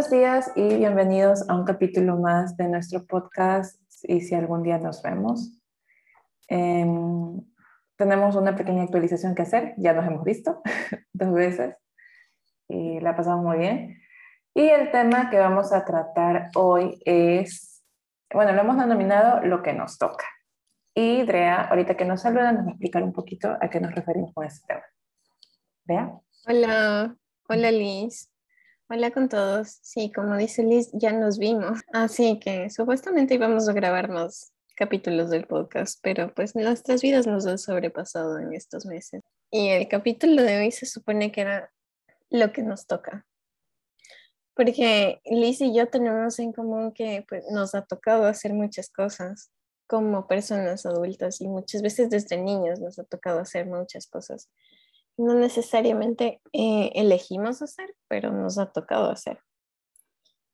Buenos días y bienvenidos a un capítulo más de nuestro podcast y si algún día nos vemos. Em, tenemos una pequeña actualización que hacer, ya nos hemos visto dos veces y la pasamos muy bien. Y el tema que vamos a tratar hoy es, bueno, lo hemos denominado lo que nos toca. Y Drea, ahorita que nos saluda, nos va a explicar un poquito a qué nos referimos con este tema. Drea. Hola, hola Liz. Hola con todos. Sí, como dice Liz, ya nos vimos. Así que supuestamente íbamos a grabar más capítulos del podcast, pero pues nuestras vidas nos han sobrepasado en estos meses. Y el capítulo de hoy se supone que era lo que nos toca. Porque Liz y yo tenemos en común que pues, nos ha tocado hacer muchas cosas como personas adultas y muchas veces desde niños nos ha tocado hacer muchas cosas no necesariamente eh, elegimos hacer, pero nos ha tocado hacer.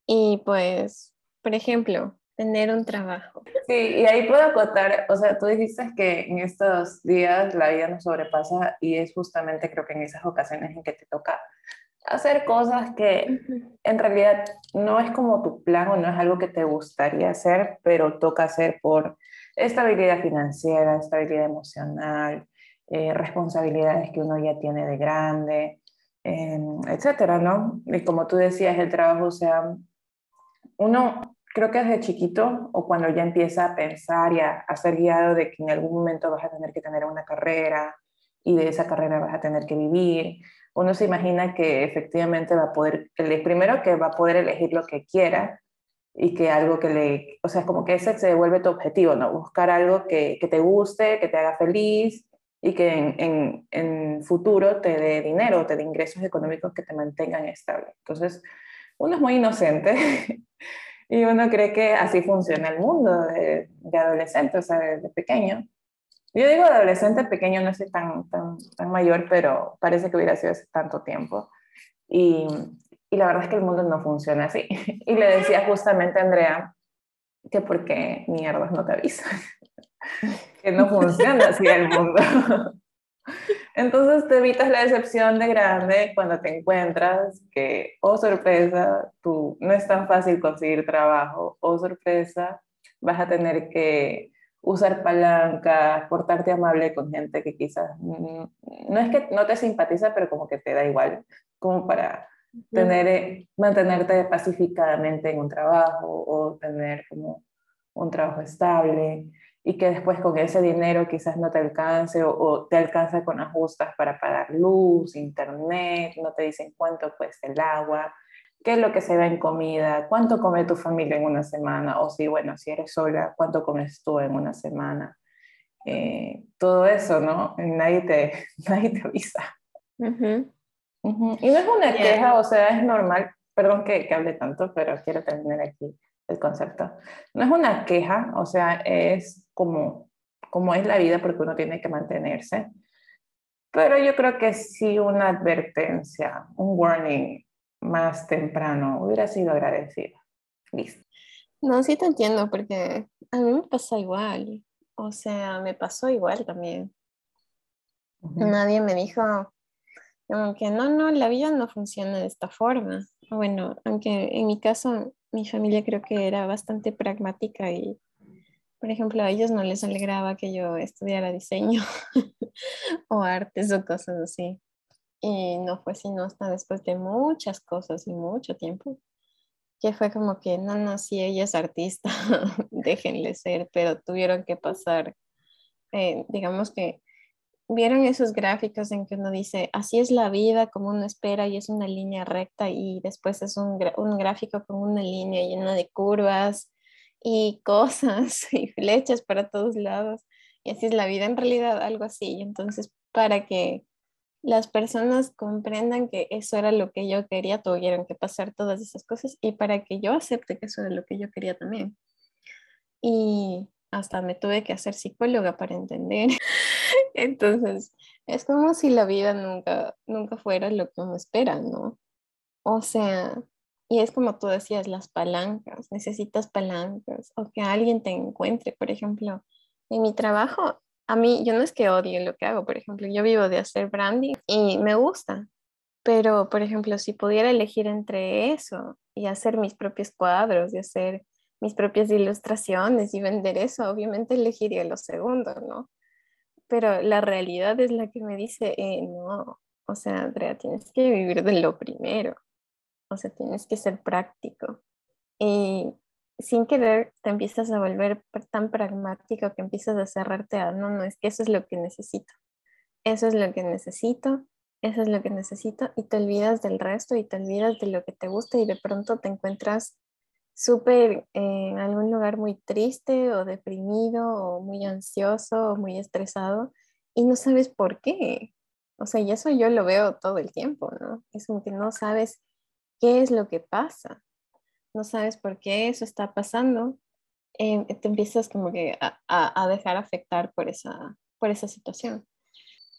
Y pues, por ejemplo, tener un trabajo. Sí, y ahí puedo acotar, o sea, tú dijiste que en estos días la vida nos sobrepasa y es justamente creo que en esas ocasiones en que te toca hacer cosas que en realidad no es como tu plan o no es algo que te gustaría hacer, pero toca hacer por estabilidad financiera, estabilidad emocional, eh, responsabilidades que uno ya tiene de grande, eh, etcétera, ¿no? Y como tú decías, el trabajo, o sea, uno creo que desde chiquito o cuando ya empieza a pensar y a, ser guiado de que en algún momento vas a tener que tener una carrera y de esa carrera vas a tener que vivir, uno se imagina que efectivamente va a poder, primero que va a poder elegir lo que quiera y que algo que le, o sea, es como que ese se vuelve tu objetivo, ¿no? Buscar algo que te guste, que te haga feliz y que en, en, futuro te dé dinero, te dé ingresos económicos que te mantengan estable. Entonces, uno es muy inocente y uno cree que así funciona el mundo de, de adolescente, o sea, desde pequeño. Yo digo adolescente pequeño, no soy tan, tan, tan mayor, pero parece que hubiera sido hace tanto tiempo. Y, y la verdad es que el mundo no funciona así. Y le decía justamente a Andrea que porque mierdas no te avisan que no funciona así el mundo. Entonces te evitas la decepción de grande cuando te encuentras que, oh sorpresa, tú no es tan fácil conseguir trabajo, oh sorpresa, vas a tener que usar palancas, portarte amable con gente que quizás no es que no te simpatiza, pero como que te da igual, como para tener, eh, mantenerte pacificadamente en un trabajo o tener como un trabajo estable y que después con ese dinero quizás no te alcance o, te alcanza con ajustas para pagar luz, internet, no te dicen cuánto cuesta el agua, qué es lo que se da en comida, cuánto come tu familia en una semana, o si, bueno, si eres sola, cuánto comes tú en una semana. Eh, todo eso, ¿no? Nadie te, nadie te avisa. Y no es una queja, o sea, es normal, perdón que, que hable tanto, pero quiero terminar aquí el concepto. No es una queja, o sea, es como, como es la vida porque uno tiene que mantenerse. Pero yo creo que sí una advertencia, un warning más temprano hubiera sido agradecido. Listo. No, sí te entiendo porque a mí me pasa igual. O sea, me pasó igual también. Nadie me dijo, que no, no, la vida no funciona de esta forma. Bueno, aunque en mi caso, mi familia creo que era bastante pragmática y por ejemplo, a ellos no les alegraba que yo estudiara diseño o artes o cosas así. Y no fue sino hasta después de muchas cosas y mucho tiempo que fue como que, no, no, si ella es artista, déjenle ser, pero tuvieron que pasar, eh, digamos que vieron esos gráficos en que uno dice, así es la vida, como uno espera, y es una línea recta, y después es un, un gráfico con una línea llena de curvas, y cosas y flechas para todos lados. Y así es la vida en realidad, algo así. Entonces, para que las personas comprendan que eso era lo que yo quería, tuvieron que pasar todas esas cosas y para que yo acepte que eso era lo que yo quería también. Y hasta me tuve que hacer psicóloga para entender. Entonces, es como si la vida nunca, nunca fuera lo que uno espera, ¿no? O sea, y es como tú decías, las palancas, necesitas palancas o que alguien te encuentre. Por ejemplo, en mi trabajo, a mí, yo no es que odie lo que hago, por ejemplo, yo vivo de hacer branding y me gusta, pero por ejemplo, si pudiera elegir entre eso y hacer mis propios cuadros y hacer mis propias ilustraciones y vender eso, obviamente elegiría lo segundo, ¿no? Pero la realidad es la que me dice, eh, no, o sea, Andrea, tienes que vivir de lo primero, o sea, tienes que ser práctico. Y sin querer te empiezas a volver tan pragmático que empiezas a cerrarte a, no, no, es que eso es lo que necesito, eso es lo que necesito, eso es lo que necesito, y te olvidas del resto y te olvidas de lo que te gusta y de pronto te encuentras súper en algún lugar muy triste o deprimido o muy ansioso o muy estresado y no sabes por qué. O sea, y eso yo lo veo todo el tiempo, ¿no? Es como que no sabes qué es lo que pasa, no sabes por qué eso está pasando, eh, te empiezas como que a, a, dejar afectar por esa, por esa situación.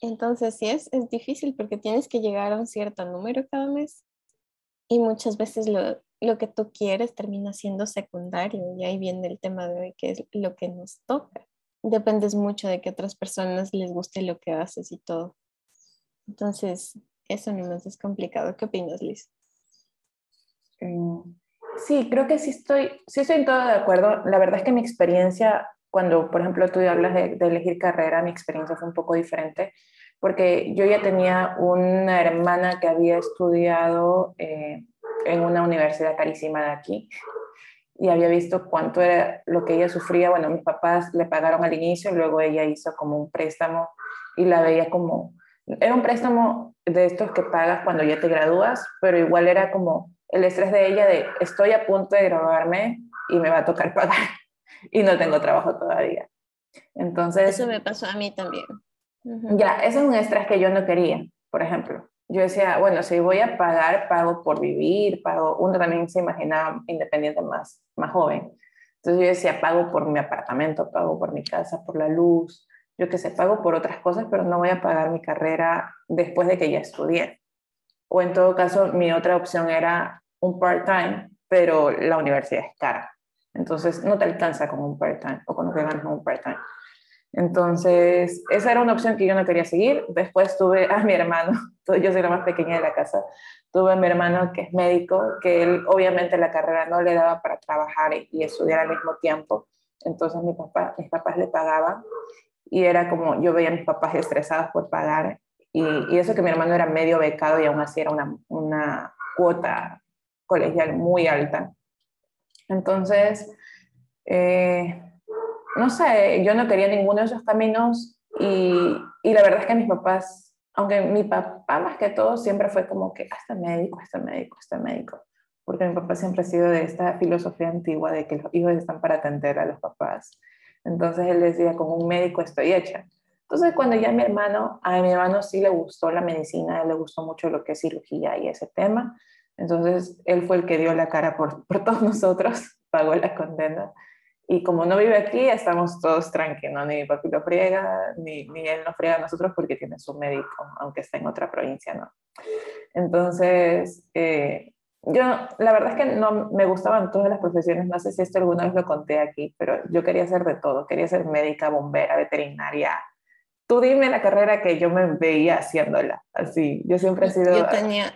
Entonces, sí, es, es difícil porque tienes que llegar a un cierto número cada mes y muchas veces lo, lo que tú quieres termina siendo secundario y ahí viene el tema de hoy, que es lo que nos toca. Dependes mucho de que otras personas les guste lo que haces y todo. Entonces, eso no es complicado. ¿Qué opinas, Liz? Mm, sí, creo que sí estoy, sí estoy en todo de acuerdo. La verdad es que mi experiencia, cuando, por ejemplo, tú hablas de, elegir carrera, mi experiencia fue un poco diferente, porque yo ya tenía una hermana que había estudiado eh, en una universidad carísima de aquí y había visto cuánto era lo que ella sufría. Bueno, mis papás le pagaron al inicio, luego ella hizo como un préstamo y la veía como, era un préstamo de estos que pagas cuando ya te gradúas, pero igual era como el estrés de ella de estoy a punto de graduarme y me va a tocar pagar y no tengo trabajo todavía. Entonces... Eso me pasó a mí también. Ya, eso es un estrés que yo no quería, por ejemplo yo decía, bueno, si voy a pagar, pago por vivir, pago, uno también se imaginaba independiente más, más joven. Entonces yo decía, pago por mi apartamento, pago por mi casa, por la luz, yo qué sé, pago por otras cosas, pero no voy a pagar mi carrera después de que ya estudié. O en todo caso, mi otra opción era un part-time, pero la universidad es cara. Entonces no te alcanza con un part-time o con lo que ganas con un part-time. Entonces, esa era una opción que yo no quería seguir. Después tuve a mi hermano, yo soy la más pequeña de la casa, tuve a mi hermano que es médico, que él obviamente la carrera no le daba para trabajar y, estudiar al mismo tiempo. Entonces mi papá, mis papás le pagaban y era como yo veía a mis papás estresados por pagar y, eso que mi hermano era medio becado y aún así era una, una cuota colegial muy alta. Entonces, eh, no sé, yo no quería ninguno de esos caminos y, y, la verdad es que mis papás, aunque mi papá más que todo siempre fue como que hasta médico, hasta médico, hasta médico, porque mi papá siempre ha sido de esta filosofía antigua de que los hijos están para atender a los papás. Entonces él decía, con un médico estoy hecha. Entonces cuando ya mi hermano, a mi hermano sí le gustó la medicina, le gustó mucho lo que es cirugía y ese tema, entonces él fue el que dio la cara por, por todos nosotros, pagó la condena y como no vive aquí, estamos todos tranquilos, ni mi papi lo friega, ni, ni él nos friega a nosotros porque tiene su médico, aunque está en otra provincia, ¿no? Entonces, eh, yo, la verdad es que no me gustaban todas las profesiones, no sé si esto alguna vez lo conté aquí, pero yo quería hacer de todo, quería ser médica, bombera, veterinaria. Tú dime la carrera que yo me veía haciéndola, así, yo siempre he sido... Yo tenía,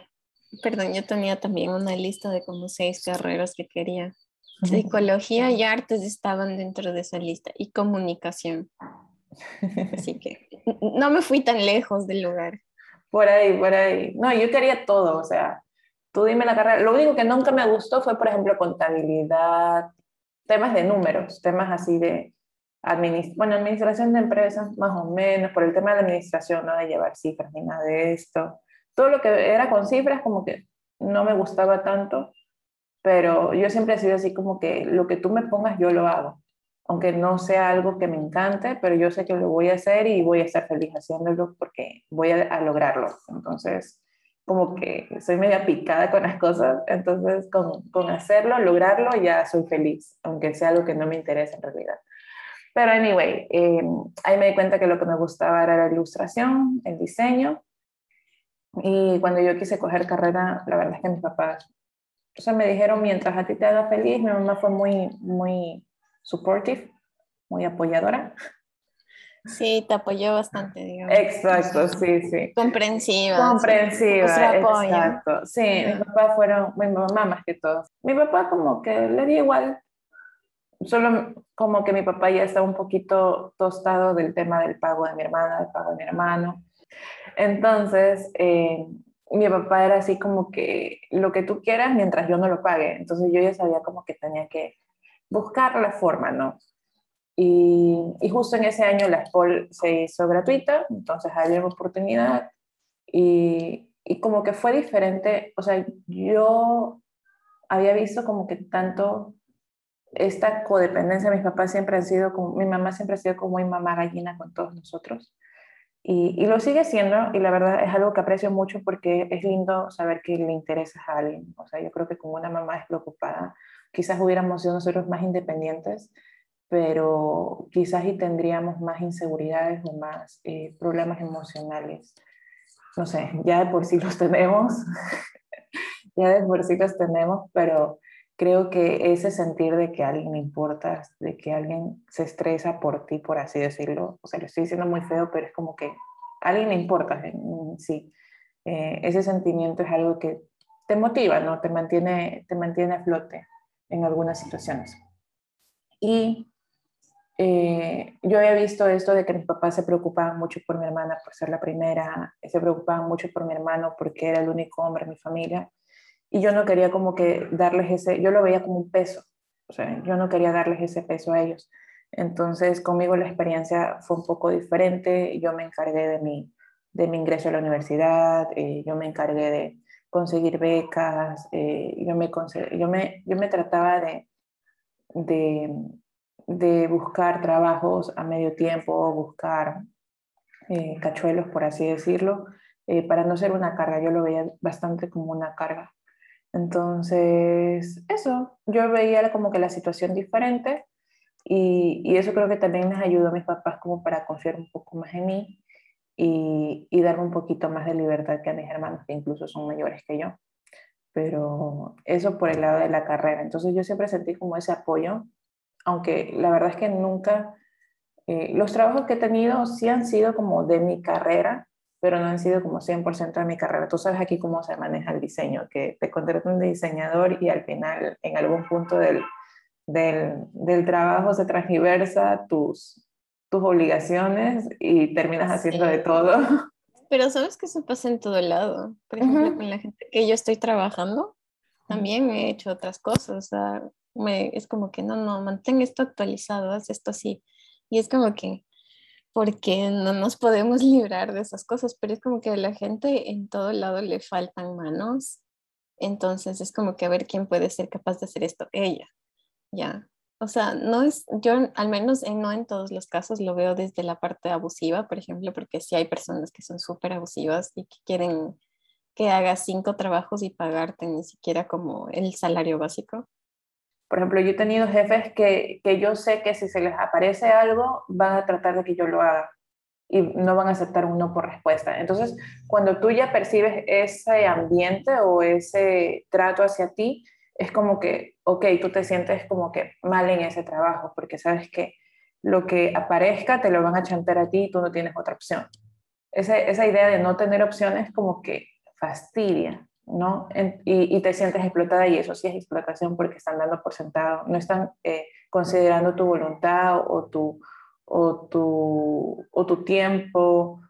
perdón, yo tenía también una lista de como seis carreras que quería Psicología y artes estaban dentro de esa lista y comunicación. Así que no me fui tan lejos del lugar. Por ahí, por ahí. No, yo quería todo, o sea, tú dime la carrera. Lo único que nunca me gustó fue, por ejemplo, contabilidad, temas de números, temas así de bueno, administración de empresas, más o menos, por el tema de la administración, no de llevar cifras ni nada de esto. Todo lo que era con cifras, como que no me gustaba tanto pero yo siempre he sido así como que lo que tú me pongas yo lo hago, aunque no sea algo que me encante, pero yo sé que lo voy a hacer y voy a estar feliz haciéndolo porque voy a, lograrlo. Entonces, como que soy media picada con las cosas, entonces con, con hacerlo, lograrlo, ya soy feliz, aunque sea algo que no me interesa en realidad. Pero anyway, eh, ahí me di cuenta que lo que me gustaba era la ilustración, el diseño. Y cuando yo quise coger carrera, la verdad es que mis papás o sea, me dijeron, mientras a ti te haga feliz, mi mamá fue muy, muy supportive, muy apoyadora. Sí, te apoyó bastante, digamos. Exacto, sí, sí. Comprensiva. Comprensiva, exacto. Sí, mis papás fueron, mi mamá más que todo. Mi papá como que le dio igual, solo como que mi papá ya estaba un poquito tostado del tema del pago de mi hermana, del pago de mi hermano. Entonces, eh, mi papá era así como que lo que tú quieras mientras yo no lo pague. Entonces yo ya sabía como que tenía que buscar la forma, ¿no? Y, y justo en ese año la SPOL se hizo gratuita, entonces había oportunidad y, y como que fue diferente, o sea, yo había visto como que tanto esta codependencia, mis papás siempre han sido como, mi mamá siempre ha sido como mi mamá gallina con todos nosotros. Y, y, lo sigue siendo, y la verdad es algo que aprecio mucho porque es lindo saber que le interesa a alguien. O sea, yo creo que como una mamá es preocupada, quizás hubiéramos sido nosotros más independientes, pero quizás y tendríamos más inseguridades o más eh, problemas emocionales. No sé, ya de por sí los tenemos, ya de por sí los tenemos, pero creo que ese sentir de que alguien importa, de que alguien se estresa por ti, por así decirlo, o sea, lo estoy diciendo muy feo, pero es como que alguien le importa, sí. Eh, ese sentimiento es algo que te motiva, ¿no? Te mantiene, te mantiene a flote en algunas situaciones. Y eh, yo había visto esto de que mis papás se preocupaban mucho por mi hermana por ser la primera, se preocupaban mucho por mi hermano porque era el único hombre en mi familia y yo no quería como que darles ese, yo lo veía como un peso, o sea, yo no quería darles ese peso a ellos. Entonces conmigo la experiencia fue un poco diferente, yo me encargué de mi, de mi ingreso a la universidad, eh, yo me encargué de conseguir becas, eh, yo, me yo, me, yo me trataba de, de, de buscar trabajos a medio tiempo, buscar eh, cachuelos, por así decirlo, para no ser una carga, yo lo veía bastante como una carga. Entonces, eso, yo veía como que la situación diferente y, y, eso creo que también les ayudó a mis papás como para confiar un poco más en mí y, y darme un poquito más de libertad que a mis hermanos, que incluso son mayores que yo. Pero eso por el lado de la carrera. Entonces yo siempre sentí como ese apoyo, aunque la verdad es que nunca, eh, los trabajos que he tenido sí han sido como de mi carrera, pero no han sido como 100% de mi carrera. Tú sabes aquí cómo se maneja el diseño, que te contratan de diseñador y al final, en algún punto del, del, del trabajo, se transgiversa tus, tus obligaciones y terminas haciendo de todo. Pero sabes que eso pasa en todo lado. Por ejemplo, con la gente que yo estoy trabajando, también he hecho otras cosas. O sea, me, es como que no, no, mantén esto actualizado, haz esto así. Y es como que porque no nos podemos librar de esas cosas, pero es como que a la gente en todo lado le faltan manos, entonces es como que a ver quién puede ser capaz de hacer esto, ella, ya. O sea, no es, yo al menos en, no en todos los casos lo veo desde la parte abusiva, por ejemplo, porque sí hay personas que son súper abusivas y que quieren que hagas cinco trabajos y pagarte ni siquiera como el salario básico. Por ejemplo, yo he tenido jefes que, que yo sé que si se les aparece algo, van a tratar de que yo lo haga y no van a aceptar un no por respuesta. Entonces, cuando tú ya percibes ese ambiente o ese trato hacia ti, es como que, ok, tú te sientes como que mal en ese trabajo, porque sabes que lo que aparezca te lo van a chantar a ti y tú no tienes otra opción. Esa, esa idea de no tener opciones como que fastidia. ¿No? y, te sientes explotada y eso sí es explotación porque están dando por sentado, no están eh, considerando tu voluntad o tu, o, tu, o tu tiempo,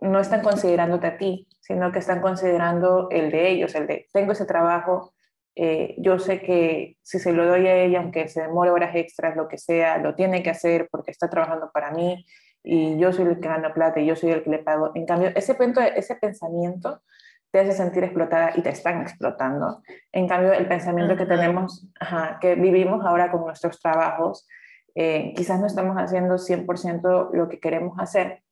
no están considerándote a ti, sino que están considerando el de ellos, el de tengo ese trabajo, eh, yo sé que si se lo doy a ella, aunque se demore horas extras, lo que sea, lo tiene que hacer porque está trabajando para mí y yo soy el que gana plata y yo soy el que le pago. En cambio, ese, ese pensamiento te hace sentir explotada y te están explotando. En cambio, el pensamiento que tenemos, que vivimos ahora con nuestros trabajos, eh, quizás no estamos haciendo 100% lo que queremos hacer,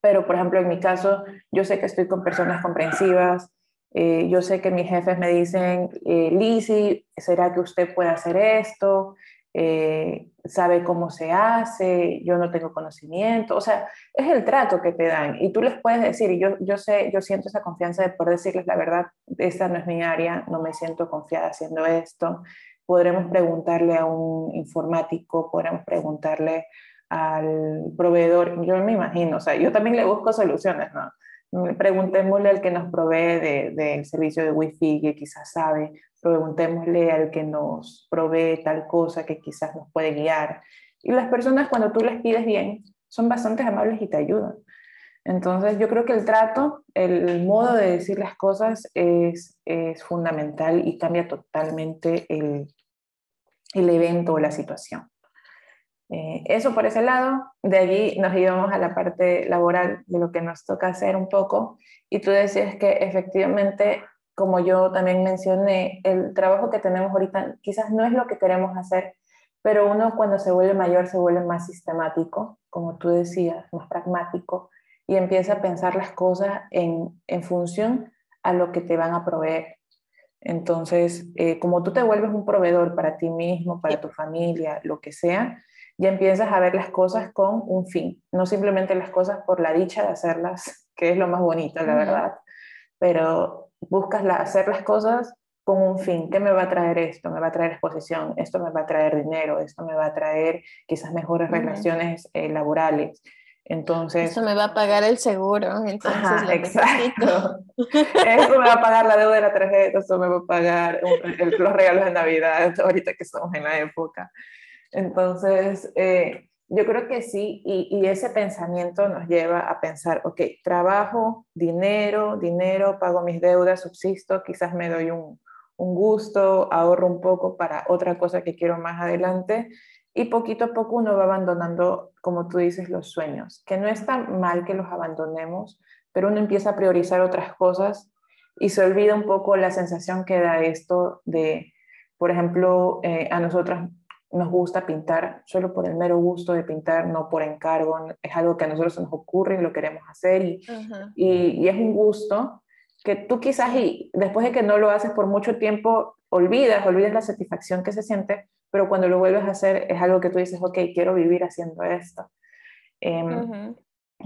pero por ejemplo, en mi caso, yo sé que estoy con personas comprensivas, eh, yo sé que mis jefes me dicen, eh, Lizzie, ¿será que usted puede hacer esto? Eh, sabe cómo se hace, yo no tengo conocimiento, o sea, es el trato que te dan y tú les puedes decir, y yo, yo sé, yo siento esa confianza de poder decirles la verdad, esta no es mi área, no me siento confiada haciendo esto, podremos preguntarle a un informático, podremos preguntarle al proveedor, yo me imagino, o sea, yo también le busco soluciones, ¿no? Preguntémosle al que nos provee del de, servicio de Wi-Fi, que quizás sabe, preguntémosle al que nos provee tal cosa que quizás nos puede guiar. Y las personas cuando tú les pides bien, son bastante amables y te ayudan. Entonces yo creo que el trato, el modo de decir las cosas es, es fundamental y cambia totalmente el, el evento o la situación. Eh, eso por ese lado, de allí nos íbamos a la parte laboral de lo que nos toca hacer un poco y tú decías que efectivamente, como yo también mencioné, el trabajo que tenemos ahorita quizás no es lo que queremos hacer, pero uno cuando se vuelve mayor se vuelve más sistemático, como tú decías, más pragmático y empieza a pensar las cosas en, en función a lo que te van a proveer. Entonces, eh, como tú te vuelves un proveedor para ti mismo, para tu familia, lo que sea, ya empiezas a ver las cosas con un fin, no simplemente las cosas por la dicha de hacerlas, que es lo más bonito, la verdad, pero buscas hacer las cosas con un fin. ¿Qué me va a traer esto? Me va a traer exposición, esto me va a traer dinero, esto me va a traer quizás mejores relaciones eh, laborales. Entonces... Eso me va a pagar el seguro, entonces exacto. Eso me va a pagar la deuda de la tarjeta, eso me va a pagar los regalos de Navidad, ahorita que estamos en la época. Entonces, eh, yo creo que sí, y, ese pensamiento nos lleva a pensar, ok, trabajo, dinero, dinero, pago mis deudas, subsisto, quizás me doy un, un gusto, ahorro un poco para otra cosa que quiero más adelante, y poquito a poco uno va abandonando, como tú dices, los sueños, que no está mal que los abandonemos, pero uno empieza a priorizar otras cosas y se olvida un poco la sensación que da esto de, por ejemplo, eh, a nosotras nos gusta pintar solo por el mero gusto de pintar, no por encargo, es algo que a nosotros nos ocurre y lo queremos hacer y, y, es un gusto que tú quizás y después de que no lo haces por mucho tiempo, olvidas, olvidas la satisfacción que se siente, pero cuando lo vuelves a hacer es algo que tú dices, ok, quiero vivir haciendo esto. Em,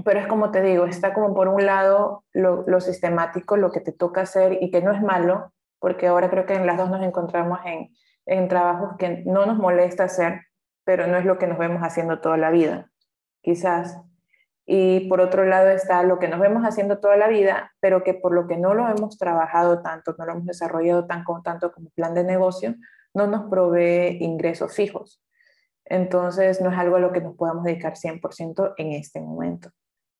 pero es como te digo, está como por un lado lo, lo sistemático, lo que te toca hacer y que no es malo, porque ahora creo que en las dos nos encontramos en en trabajos que no nos molesta hacer, pero no es lo que nos vemos haciendo toda la vida, quizás. Y por otro lado está lo que nos vemos haciendo toda la vida, pero que por lo que no lo hemos trabajado tanto, no lo hemos desarrollado tan, tanto como plan de negocio, no nos provee ingresos fijos. Entonces no es algo a lo que nos podamos dedicar 100% en este momento.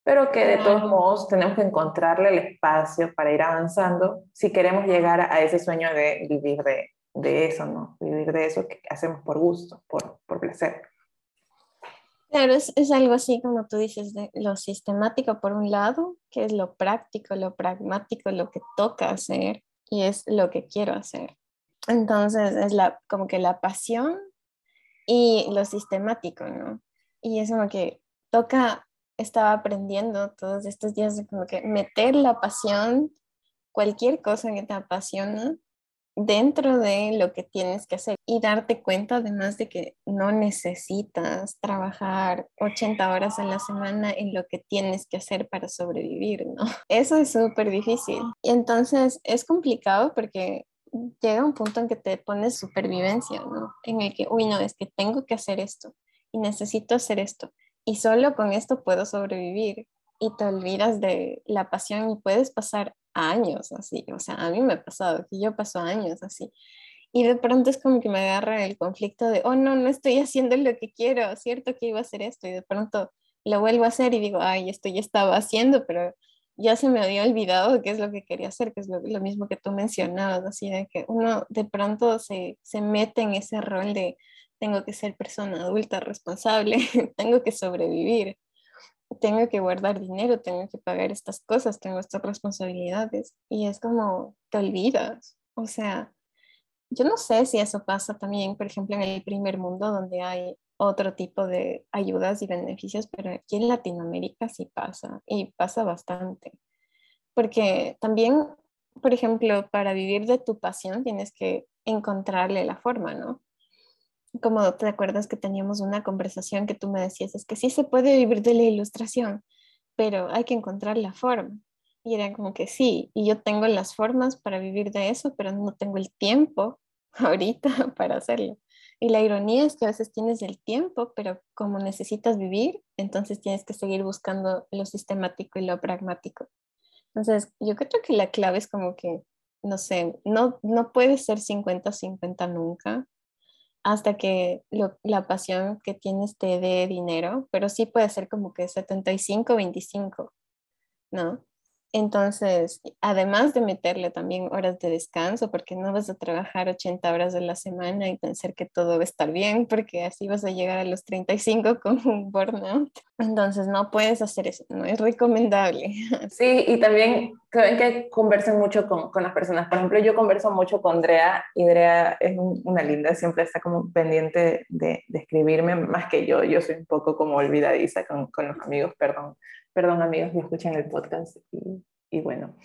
Pero que de todos modos tenemos que encontrarle el espacio para ir avanzando si queremos llegar a ese sueño de vivir de, de eso, ¿no? Vivir de eso que hacemos por gusto, por, por placer. Claro, es, es, algo así como tú dices, de lo sistemático por un lado, que es lo práctico, lo pragmático, lo que toca hacer y es lo que quiero hacer. Entonces es la, como que la pasión y lo sistemático, ¿no? Y es como que toca, estaba aprendiendo todos estos días como que meter la pasión, cualquier cosa que te apasiona, dentro de lo que tienes que hacer y darte cuenta además de que no necesitas trabajar 80 horas a la semana en lo que tienes que hacer para sobrevivir, ¿no? Eso es súper difícil. Y entonces es complicado porque llega un punto en que te pones supervivencia, ¿no? En el que, uy, no, es que tengo que hacer esto y necesito hacer esto y solo con esto puedo sobrevivir y te olvidas de la pasión y puedes pasar años así, o sea, a mí me ha pasado, que yo paso años así. Y de pronto es como que me agarra el conflicto de, oh, no, no estoy haciendo lo que quiero, cierto que iba a hacer esto, y de pronto lo vuelvo a hacer y digo, ay, esto ya estaba haciendo, pero ya se me había olvidado qué es lo que quería hacer, que es lo, lo mismo que tú mencionabas, así de que uno de pronto se, se mete en ese rol de, tengo que ser persona adulta responsable, tengo que sobrevivir tengo que guardar dinero, tengo que pagar estas cosas, tengo estas responsabilidades y es como te olvidas. O sea, yo no sé si eso pasa también, por ejemplo, en el primer mundo donde hay otro tipo de ayudas y beneficios, pero aquí en Latinoamérica sí pasa y pasa bastante. Porque también, por ejemplo, para vivir de tu pasión tienes que encontrarle la forma, ¿no? Como te acuerdas que teníamos una conversación que tú me decías, es que sí se puede vivir de la ilustración, pero hay que encontrar la forma. Y era como que sí, y yo tengo las formas para vivir de eso, pero no tengo el tiempo ahorita para hacerlo. Y la ironía es que a veces tienes el tiempo, pero como necesitas vivir, entonces tienes que seguir buscando lo sistemático y lo pragmático. Entonces, yo creo que la clave es como que, no sé, no, no puede ser 50-50 nunca hasta que la pasión que tienes te dé dinero, pero sí puede ser como que 75-25, ¿no? Entonces, además de meterle también horas de descanso, porque no vas a trabajar 80 horas de la semana y pensar que todo va a estar bien, porque así vas a llegar a los 35 con un burnout. Entonces, no puedes hacer eso, no es recomendable. Sí, y también creo que conversen mucho con, con, las personas. Por ejemplo, yo converso mucho con Drea y Drea es una linda, siempre está como pendiente de, de, escribirme más que yo. Yo soy un poco como olvidadiza con, con los amigos, perdón Perdón amigos que escuchan el podcast y, bueno.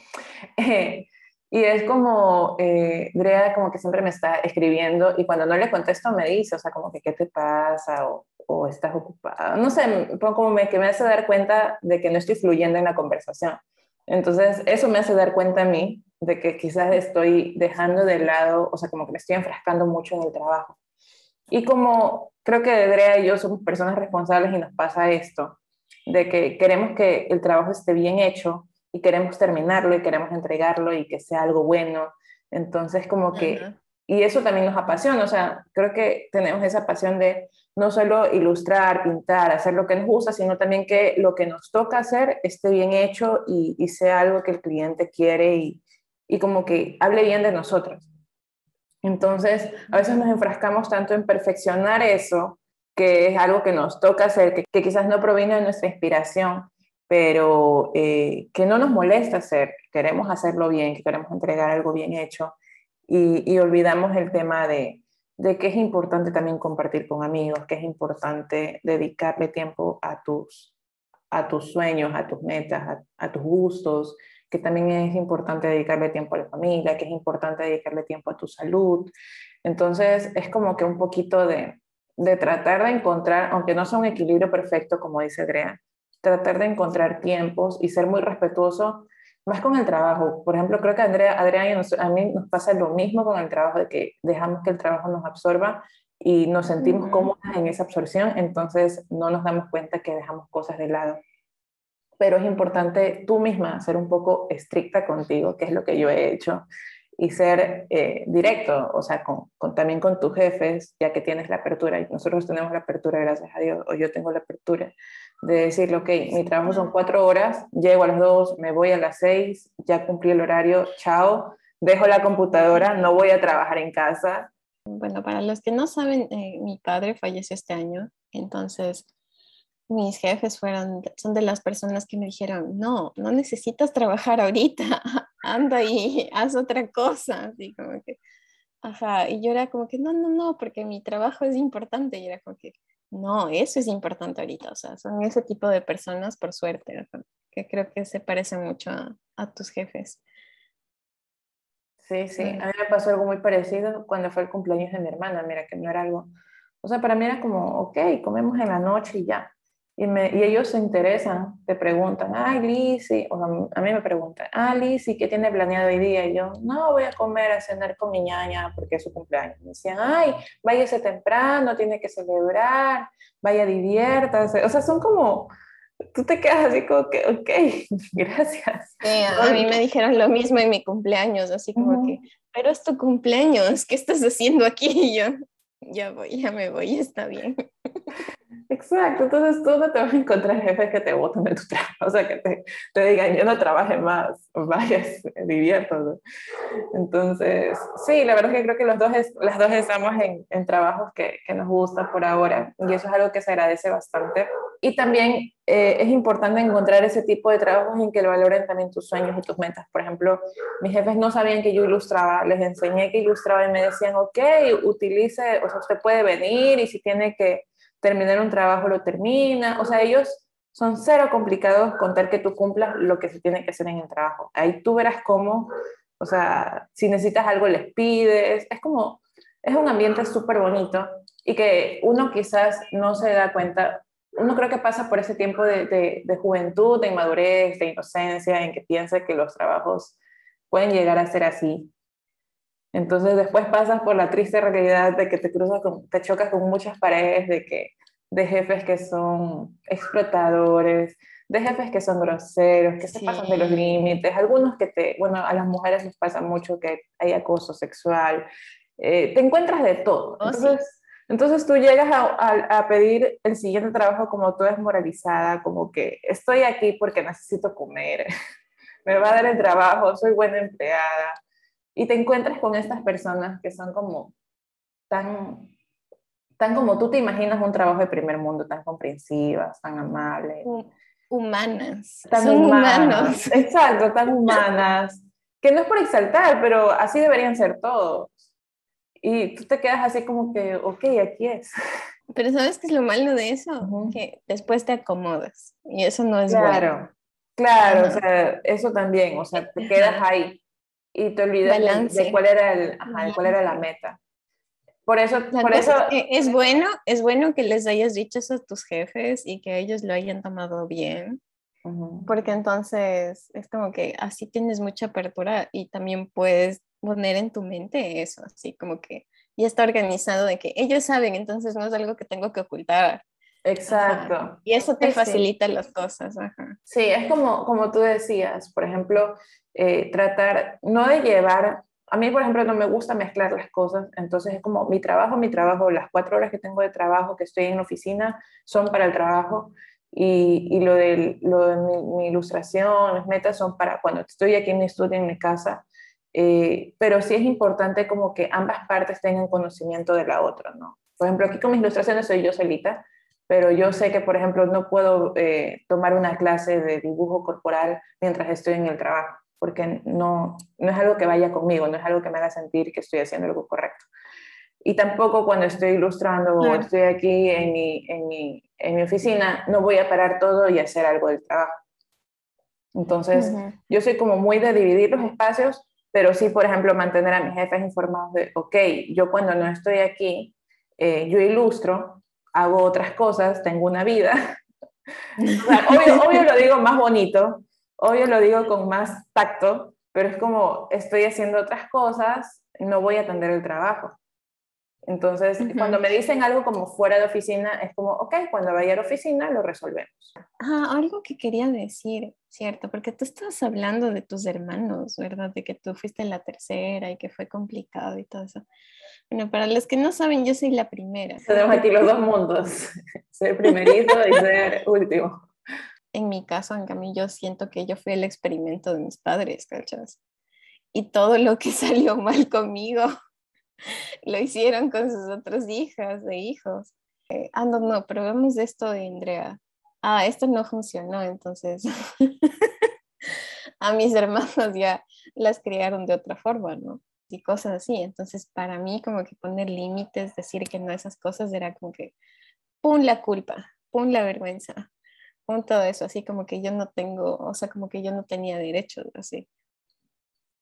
y es como, eh, Drea como que siempre me está escribiendo y cuando no le contesto me dice, o sea, como que qué te pasa o, o estás ocupada. No sé, como me, que me hace dar cuenta de que no estoy fluyendo en la conversación. Entonces, eso me hace dar cuenta a mí de que quizás estoy dejando de lado, o sea, como que me estoy enfrascando mucho en el trabajo. Y como creo que Drea y yo somos personas responsables y nos pasa esto, de que queremos que el trabajo esté bien hecho y queremos terminarlo y queremos entregarlo y que sea algo bueno. Entonces, como que, y eso también nos apasiona, o sea, creo que tenemos esa pasión de no solo ilustrar, pintar, hacer lo que nos gusta, sino también que lo que nos toca hacer esté bien hecho y, y sea algo que el cliente quiere y, y como que hable bien de nosotros. Entonces, a veces nos enfrascamos tanto en perfeccionar eso que es algo que nos toca hacer, que, quizás no proviene de nuestra inspiración, pero eh, que no nos molesta hacer, queremos hacerlo bien, que queremos entregar algo bien hecho y, olvidamos el tema de, de, que es importante también compartir con amigos, que es importante dedicarle tiempo a tus, a tus sueños, a tus metas, a tus gustos, que también es importante dedicarle tiempo a la familia, que es importante dedicarle tiempo a tu salud. Entonces es como que un poquito de, de tratar de encontrar, aunque no sea un equilibrio perfecto, como dice Adrián, tratar de encontrar tiempos y ser muy respetuoso más con el trabajo. Por ejemplo, creo que Andrea, Adrián y a mí nos pasa lo mismo con el trabajo, de que dejamos que el trabajo nos absorba y nos sentimos cómodos en esa absorción, entonces no nos damos cuenta que dejamos cosas de lado. Pero es importante tú misma ser un poco estricta contigo, que es lo que yo he hecho, y ser eh, directo, o sea, con, también con tus jefes, ya que tienes la apertura, y nosotros tenemos la apertura, gracias a Dios, o yo tengo la apertura, de decirle, ok, mi trabajo son cuatro horas, llego a las dos, me voy a las seis, ya cumplí el horario, chao, dejo la computadora, no voy a trabajar en casa. Bueno, para los que no saben, eh, mi padre falleció este año, entonces mis jefes fueron, son de las personas que me dijeron, no, no necesitas trabajar ahorita, anda y haz otra cosa, así como que, ajá, y yo era como que, no, no, no, porque mi trabajo es importante, y era como que, no, eso es importante ahorita, o sea, son ese tipo de personas, por suerte, que creo que se parecen mucho a, a tus jefes. Sí, sí, a mí me pasó algo muy parecido cuando fue el cumpleaños de mi hermana, mira que no era algo, o sea, para mí era como, ok, comemos en la noche y ya, y, me, y, ellos se interesan, te preguntan, ay, Lizzy, o a mí me preguntan, ah, Lizzy, ¿qué tiene planeado hoy día? Y yo, no, voy a comer, a cenar con mi ñaña porque es su cumpleaños. Me decían, ay, váyase temprano, tiene que celebrar, vaya, diviértase. O sea, son como, tú te quedas así como que, ok, gracias. Sí, a, mí me dijeron lo mismo en mi cumpleaños, así como que, pero es tu cumpleaños, ¿qué estás haciendo aquí? Y yo, ya voy, ya me voy, está bien. Exacto, entonces tú no te vas a encontrar jefes que te voten de tu trabajo, o sea, que te, te digan, yo no trabaje más, vayas, diviértase. Entonces, sí, la verdad es que creo que los dos las dos estamos en, en trabajos que, que, nos gustan por ahora y eso es algo que se agradece bastante. Y también eh, es importante encontrar ese tipo de trabajos en que valoren también tus sueños y tus metas. Por ejemplo, mis jefes no sabían que yo ilustraba, les enseñé que ilustraba y me decían, ok, utilice, o sea, usted puede venir y si tiene que terminar un trabajo lo termina, o sea, ellos son cero complicados contar que tú cumplas lo que se tiene que hacer en el trabajo. Ahí tú verás cómo, o sea, si necesitas algo les pides, es como, es un ambiente súper bonito y que uno quizás no se da cuenta, uno creo que pasa por ese tiempo de, de, de juventud, de inmadurez, de inocencia, en que piensa que los trabajos pueden llegar a ser así. Entonces después pasas por la triste realidad de que te cruzas, con, te chocas con muchas paredes de que de jefes que son explotadores, de jefes que son groseros, que se pasan de los límites, algunos que te, bueno, a las mujeres les pasa mucho que hay acoso sexual, eh, te encuentras de todo. Oh, entonces, entonces tú llegas a, a, pedir el siguiente trabajo como tú desmoralizada, como que estoy aquí porque necesito comer, me va a dar el trabajo, soy buena empleada. Y te encuentras con estas personas que son como tan, tan como tú te imaginas un trabajo de primer mundo, tan comprensivas, tan amables. Humanas. Tan humanas. Exacto, tan humanas. Que no es por exaltar, pero así deberían ser todos. Y tú te quedas así como que, ok, aquí es. Pero ¿sabes qué es lo malo de eso? Que después te acomodas y eso no es claro, bueno. Claro, o sea, eso también, o sea, te quedas ahí y te olvidas de, cuál era el, cuál era la meta. Por eso, por eso es, bueno, es bueno que les hayas dicho eso a tus jefes y que ellos lo hayan tomado bien, porque entonces es como que así tienes mucha apertura y también puedes poner en tu mente eso, así como que ya está organizado de que ellos saben, entonces no es algo que tengo que ocultar. Exacto. Y eso te facilita las cosas. Sí, es como, como tú decías, por ejemplo, eh, tratar no de llevar, a mí por ejemplo no me gusta mezclar las cosas, entonces es como mi trabajo, mi trabajo, las cuatro horas que tengo de trabajo, que estoy en la oficina, son para el trabajo. Y, y lo de, lo de mi, mi ilustración, las metas son para cuando estoy aquí en mi estudio, en mi casa, eh, pero sí es importante como que ambas partes tengan conocimiento de la otra, ¿no? Por ejemplo, aquí con mis ilustraciones soy yo solita, pero yo sé que, por ejemplo, no puedo eh, tomar una clase de dibujo corporal mientras estoy en el trabajo, porque no, no es algo que vaya conmigo, no es algo que me haga sentir que estoy haciendo algo correcto. Y tampoco cuando estoy ilustrando o estoy aquí en mi, en, mi, en mi, oficina, no voy a parar todo y hacer algo del trabajo. Entonces, yo soy como muy de dividir los espacios pero sí, por ejemplo, mantener a mis jefes informados de, ok, yo cuando no estoy aquí, eh, yo ilustro, hago otras cosas, tengo una vida. obvio, obvio lo digo más bonito, obvio lo digo con más tacto, pero es como estoy haciendo otras cosas, no voy a atender el trabajo. Entonces, cuando me dicen algo como fuera de oficina, es como, ok, cuando vaya a la oficina lo resolvemos. Ah, algo que quería decir, ¿cierto? Porque tú estabas hablando de tus hermanos, ¿verdad? De que tú fuiste la tercera y que fue complicado y todo eso. Bueno, para los que no saben, yo soy la primera. Tenemos aquí los dos mundos, ser primerito y ser último. En mi caso, en cambio, yo siento que yo fui el experimento de mis padres, ¿cachas? Y todo lo que salió mal conmigo lo hicieron con sus otras hijas e hijos. Eh, ah, no, no, probemos esto de Andrea. Ah, esto no funcionó, entonces a mis hermanos ya las criaron de otra forma, ¿no? Y cosas así. Entonces, para mí, como que poner límites, decir que no esas cosas, era como que, pum la culpa, pum la vergüenza, pum todo eso, así como que yo no tengo, o sea, como que yo no tenía derechos, así.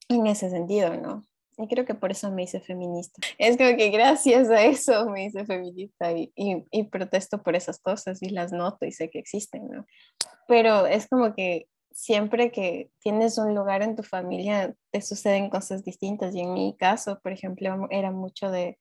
En ese sentido, ¿no? Y creo que por eso me hice feminista. Es como que gracias a eso me hice feminista y, y, protesto por esas cosas y las noto y sé que existen, ¿no? Pero es como que siempre que tienes un lugar en tu familia te suceden cosas distintas y en mi caso, por ejemplo, era mucho de,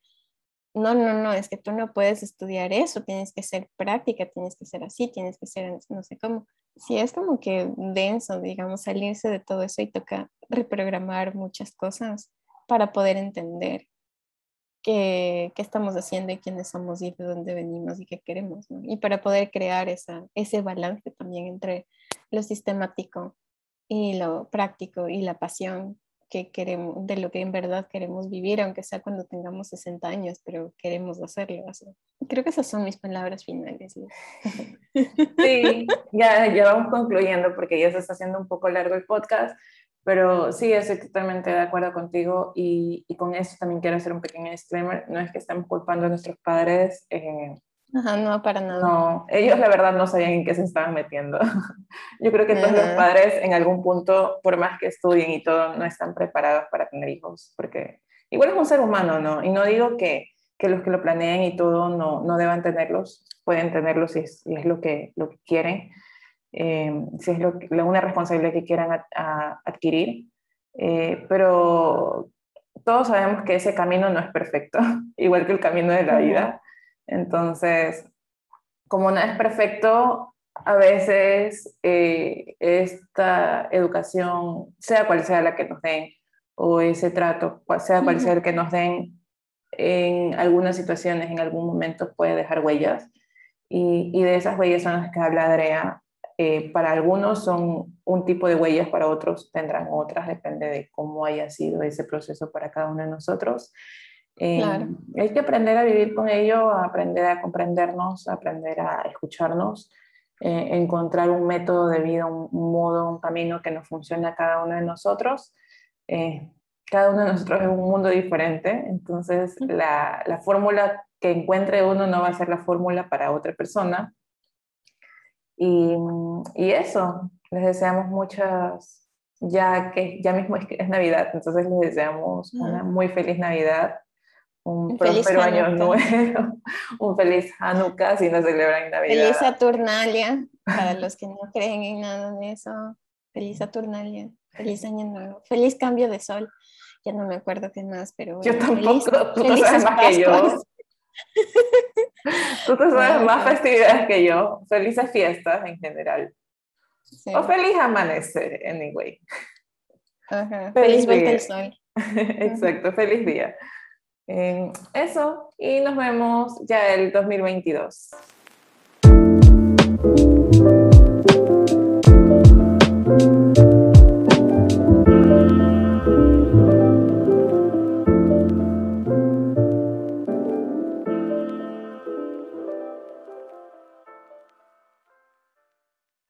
no, no, no, es que tú no puedes estudiar eso, tienes que ser práctica, tienes que ser así, tienes que ser no sé cómo. Sí, es como que denso, digamos, salirse de todo eso y toca reprogramar muchas cosas para poder entender qué, qué, estamos haciendo y quiénes somos y de dónde venimos y qué queremos. Y para poder crear esa, ese balance también entre lo sistemático y lo práctico y la pasión que queremos, de lo que en verdad queremos vivir, aunque sea cuando tengamos 60 años, pero queremos hacerlo. Así. Creo que esas son mis palabras finales. Sí, ya, ya vamos concluyendo porque ya se está haciendo un poco largo el podcast, pero sí, estoy totalmente de acuerdo contigo y, y, con eso también quiero hacer un pequeño disclaimer. No es que estemos culpando a nuestros padres. Eh, Ajá, no, para nada. No, ellos la verdad no sabían en qué se estaban metiendo. Yo creo que todos los padres en algún punto, por más que estudien y todo, no están preparados para tener hijos, porque igual es un ser humano, ¿no? Y no digo que, que los que lo planeen y todo no, no deban tenerlos, pueden tenerlos si es, si es lo, que, lo que quieren, eh, si es lo, una responsabilidad que quieran adquirir, eh, pero todos sabemos que ese camino no es perfecto, igual que el camino de la vida. Entonces, como no es perfecto, a veces eh, esta educación, sea cual sea la que nos den, o ese trato, sea cual sea el que nos den, en algunas situaciones, en algún momento puede dejar huellas. Y, y de esas huellas son las que habla Andrea. Eh, para algunos son un tipo de huellas, para otros tendrán otras, depende de cómo haya sido ese proceso para cada uno de nosotros. Eh, hay que aprender a vivir con ello, aprender a comprendernos, aprender a escucharnos, eh, encontrar un método de vida, un, modo, un camino que nos funcione a cada uno de nosotros. Eh, cada uno de nosotros es un mundo diferente, entonces la, la fórmula que encuentre uno no va a ser la fórmula para otra persona. Y, y eso, les deseamos muchas, ya que ya mismo es, es Navidad, entonces les deseamos una muy feliz Navidad, un, próspero año nuevo, un feliz Hanukkah si no celebran Navidad. Feliz Saturnalia, para los que no creen en nada de eso. Feliz Saturnalia, feliz año nuevo, feliz cambio de sol. Ya no me acuerdo qué más, pero Yo tampoco, tú te sabes más que yo. tú te sabes más festividades que yo. Felices fiestas en general. O feliz amanecer, anyway. Ajá. Feliz, feliz vuelta al sol. Exacto, feliz día eso, y nos vemos ya el 2022.